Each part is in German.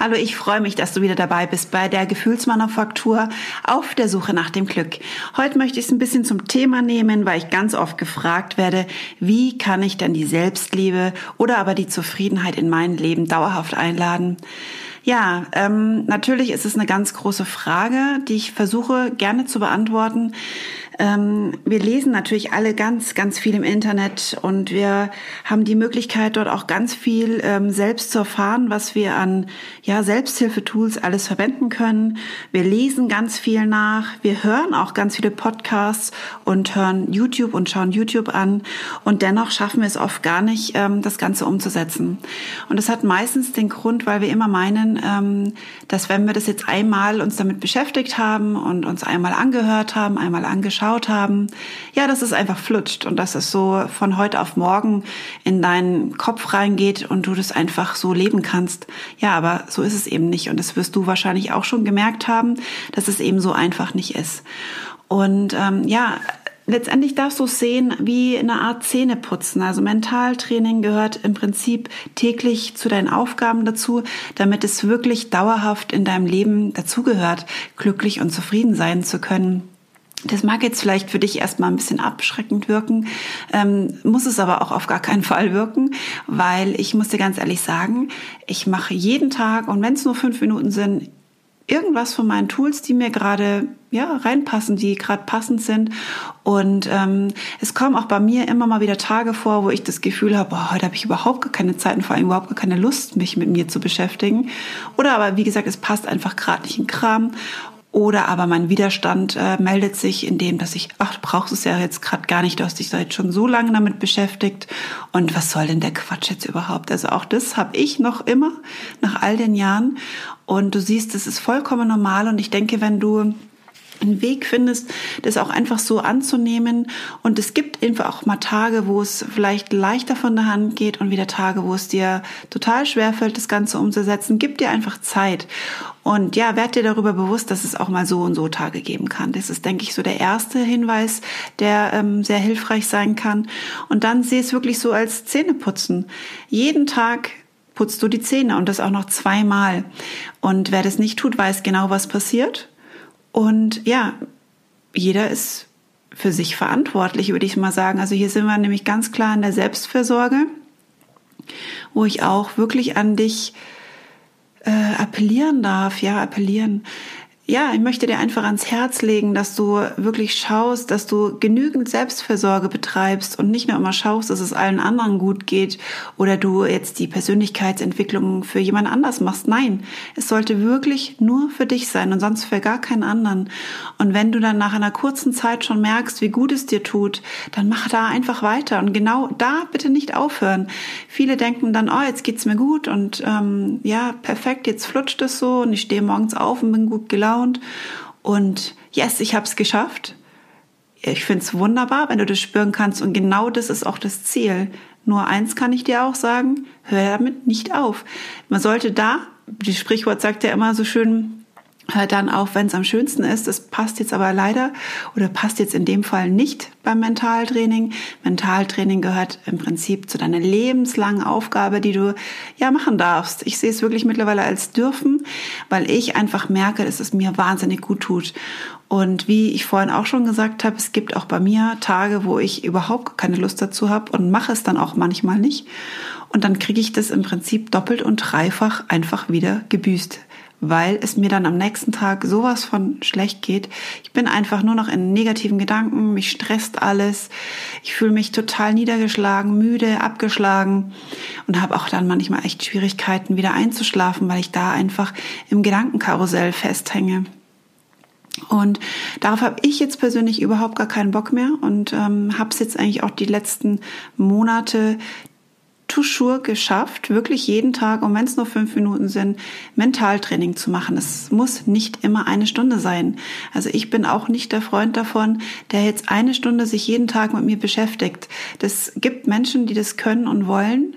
Hallo, ich freue mich, dass du wieder dabei bist bei der Gefühlsmanufaktur auf der Suche nach dem Glück. Heute möchte ich es ein bisschen zum Thema nehmen, weil ich ganz oft gefragt werde, wie kann ich denn die Selbstliebe oder aber die Zufriedenheit in mein Leben dauerhaft einladen? Ja, ähm, natürlich ist es eine ganz große Frage, die ich versuche gerne zu beantworten. Ähm, wir lesen natürlich alle ganz, ganz viel im Internet und wir haben die Möglichkeit, dort auch ganz viel ähm, selbst zu erfahren, was wir an ja, Selbsthilfetools alles verwenden können. Wir lesen ganz viel nach, wir hören auch ganz viele Podcasts und hören YouTube und schauen YouTube an und dennoch schaffen wir es oft gar nicht, ähm, das Ganze umzusetzen. Und das hat meistens den Grund, weil wir immer meinen, ähm, dass wenn wir das jetzt einmal uns damit beschäftigt haben und uns einmal angehört haben, einmal angeschaut, geschaut haben, ja, dass es einfach flutscht und dass es so von heute auf morgen in deinen Kopf reingeht und du das einfach so leben kannst. Ja, aber so ist es eben nicht und das wirst du wahrscheinlich auch schon gemerkt haben, dass es eben so einfach nicht ist. Und ähm, ja, letztendlich darfst du es sehen wie eine Art Zähneputzen. Also Mentaltraining gehört im Prinzip täglich zu deinen Aufgaben dazu, damit es wirklich dauerhaft in deinem Leben dazugehört, glücklich und zufrieden sein zu können. Das mag jetzt vielleicht für dich erstmal ein bisschen abschreckend wirken, ähm, muss es aber auch auf gar keinen Fall wirken, weil ich muss dir ganz ehrlich sagen, ich mache jeden Tag und wenn es nur fünf Minuten sind, irgendwas von meinen Tools, die mir gerade ja reinpassen, die gerade passend sind. Und ähm, es kommen auch bei mir immer mal wieder Tage vor, wo ich das Gefühl habe, boah, heute habe ich überhaupt gar keine Zeit und vor allem überhaupt gar keine Lust, mich mit mir zu beschäftigen. Oder aber wie gesagt, es passt einfach gerade nicht in Kram. Oder aber mein Widerstand äh, meldet sich in dem, dass ich, ach, du brauchst es ja jetzt gerade gar nicht, du hast dich seit schon so lange damit beschäftigt. Und was soll denn der Quatsch jetzt überhaupt? Also auch das habe ich noch immer nach all den Jahren. Und du siehst, das ist vollkommen normal. Und ich denke, wenn du einen Weg findest, das auch einfach so anzunehmen. Und es gibt einfach auch mal Tage, wo es vielleicht leichter von der Hand geht und wieder Tage, wo es dir total schwer fällt, das Ganze umzusetzen. Gib dir einfach Zeit. Und ja, werd dir darüber bewusst, dass es auch mal so und so Tage geben kann. Das ist, denke ich, so der erste Hinweis, der ähm, sehr hilfreich sein kann. Und dann sehe es wirklich so als Zähneputzen. Jeden Tag putzt du die Zähne und das auch noch zweimal. Und wer das nicht tut, weiß genau, was passiert. Und ja, jeder ist für sich verantwortlich, würde ich mal sagen. Also hier sind wir nämlich ganz klar in der Selbstversorge, wo ich auch wirklich an dich äh, appellieren darf, ja, appellieren ja, ich möchte dir einfach ans Herz legen, dass du wirklich schaust, dass du genügend Selbstversorge betreibst und nicht nur immer schaust, dass es allen anderen gut geht oder du jetzt die Persönlichkeitsentwicklung für jemand anders machst. Nein, es sollte wirklich nur für dich sein und sonst für gar keinen anderen. Und wenn du dann nach einer kurzen Zeit schon merkst, wie gut es dir tut, dann mach da einfach weiter und genau da bitte nicht aufhören. Viele denken dann, oh, jetzt geht's mir gut und ähm, ja, perfekt, jetzt flutscht es so und ich stehe morgens auf und bin gut gelaunt gelaunt und yes, ich habe es geschafft. Ich finde es wunderbar, wenn du das spüren kannst und genau das ist auch das Ziel. Nur eins kann ich dir auch sagen, hör damit nicht auf. Man sollte da, das Sprichwort sagt ja immer so schön, dann auf, wenn es am schönsten ist. Das passt jetzt aber leider oder passt jetzt in dem Fall nicht beim Mentaltraining. Mentaltraining gehört im Prinzip zu deiner lebenslangen Aufgabe, die du ja machen darfst. Ich sehe es wirklich mittlerweile als dürfen, weil ich einfach merke, dass es mir wahnsinnig gut tut. Und wie ich vorhin auch schon gesagt habe, es gibt auch bei mir Tage, wo ich überhaupt keine Lust dazu habe und mache es dann auch manchmal nicht. Und dann kriege ich das im Prinzip doppelt und dreifach einfach wieder gebüßt weil es mir dann am nächsten Tag sowas von schlecht geht. Ich bin einfach nur noch in negativen Gedanken, mich stresst alles, ich fühle mich total niedergeschlagen, müde, abgeschlagen und habe auch dann manchmal echt Schwierigkeiten, wieder einzuschlafen, weil ich da einfach im Gedankenkarussell festhänge. Und darauf habe ich jetzt persönlich überhaupt gar keinen Bock mehr und ähm, habe es jetzt eigentlich auch die letzten Monate toujours geschafft, wirklich jeden Tag, und wenn es nur fünf Minuten sind, Mentaltraining zu machen. Es muss nicht immer eine Stunde sein. Also ich bin auch nicht der Freund davon, der jetzt eine Stunde sich jeden Tag mit mir beschäftigt. Das gibt Menschen, die das können und wollen.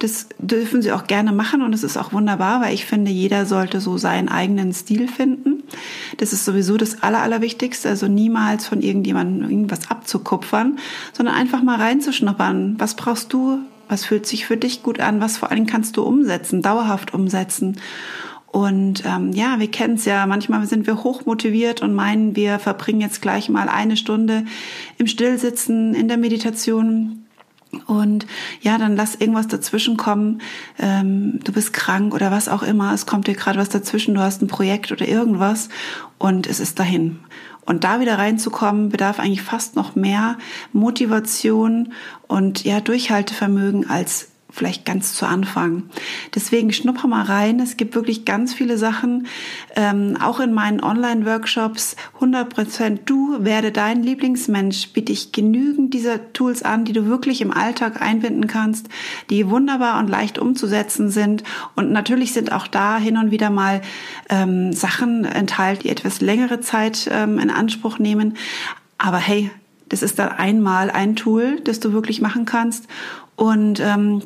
Das dürfen Sie auch gerne machen und es ist auch wunderbar, weil ich finde, jeder sollte so seinen eigenen Stil finden. Das ist sowieso das Aller, Allerwichtigste. Also niemals von irgendjemandem irgendwas abzukupfern, sondern einfach mal reinzuschnuppern. Was brauchst du? Was fühlt sich für dich gut an? Was vor allem kannst du umsetzen, dauerhaft umsetzen? Und ähm, ja, wir kennen es ja, manchmal sind wir hoch motiviert und meinen, wir verbringen jetzt gleich mal eine Stunde im Stillsitzen, in der Meditation. Und ja, dann lass irgendwas dazwischen kommen. Ähm, du bist krank oder was auch immer. Es kommt dir gerade was dazwischen. Du hast ein Projekt oder irgendwas und es ist dahin. Und da wieder reinzukommen, bedarf eigentlich fast noch mehr Motivation und ja, Durchhaltevermögen als vielleicht ganz zu Anfang. Deswegen schnupper mal rein. Es gibt wirklich ganz viele Sachen, ähm, auch in meinen Online-Workshops. 100% du werde dein Lieblingsmensch. Biete ich genügend dieser Tools an, die du wirklich im Alltag einbinden kannst, die wunderbar und leicht umzusetzen sind. Und natürlich sind auch da hin und wieder mal ähm, Sachen enthalten, die etwas längere Zeit ähm, in Anspruch nehmen. Aber hey, das ist dann einmal ein Tool, das du wirklich machen kannst. Und ähm,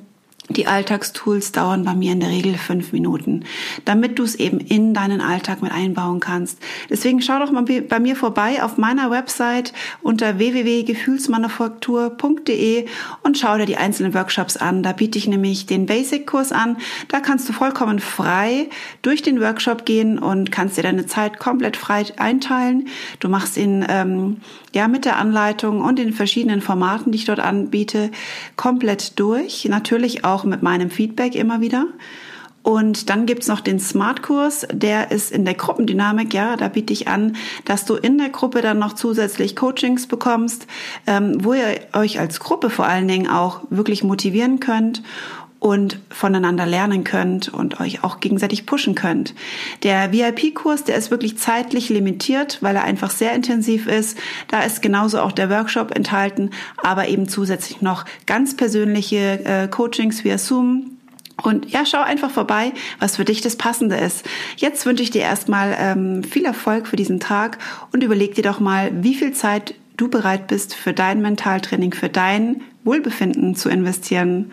die Alltagstools dauern bei mir in der Regel fünf Minuten, damit du es eben in deinen Alltag mit einbauen kannst. Deswegen schau doch mal bei mir vorbei auf meiner Website unter www.gefühlsmanufaktur.de und schau dir die einzelnen Workshops an. Da biete ich nämlich den Basic-Kurs an. Da kannst du vollkommen frei durch den Workshop gehen und kannst dir deine Zeit komplett frei einteilen. Du machst ihn ähm, ja mit der Anleitung und den verschiedenen Formaten, die ich dort anbiete, komplett durch. Natürlich auch mit meinem Feedback immer wieder. Und dann gibt's noch den Smart-Kurs, der ist in der Gruppendynamik, ja, da biete ich an, dass du in der Gruppe dann noch zusätzlich Coachings bekommst, ähm, wo ihr euch als Gruppe vor allen Dingen auch wirklich motivieren könnt und voneinander lernen könnt und euch auch gegenseitig pushen könnt. Der VIP-Kurs, der ist wirklich zeitlich limitiert, weil er einfach sehr intensiv ist. Da ist genauso auch der Workshop enthalten, aber eben zusätzlich noch ganz persönliche äh, Coachings via Zoom, und ja, schau einfach vorbei, was für dich das Passende ist. Jetzt wünsche ich dir erstmal ähm, viel Erfolg für diesen Tag und überleg dir doch mal, wie viel Zeit du bereit bist, für dein Mentaltraining, für dein Wohlbefinden zu investieren.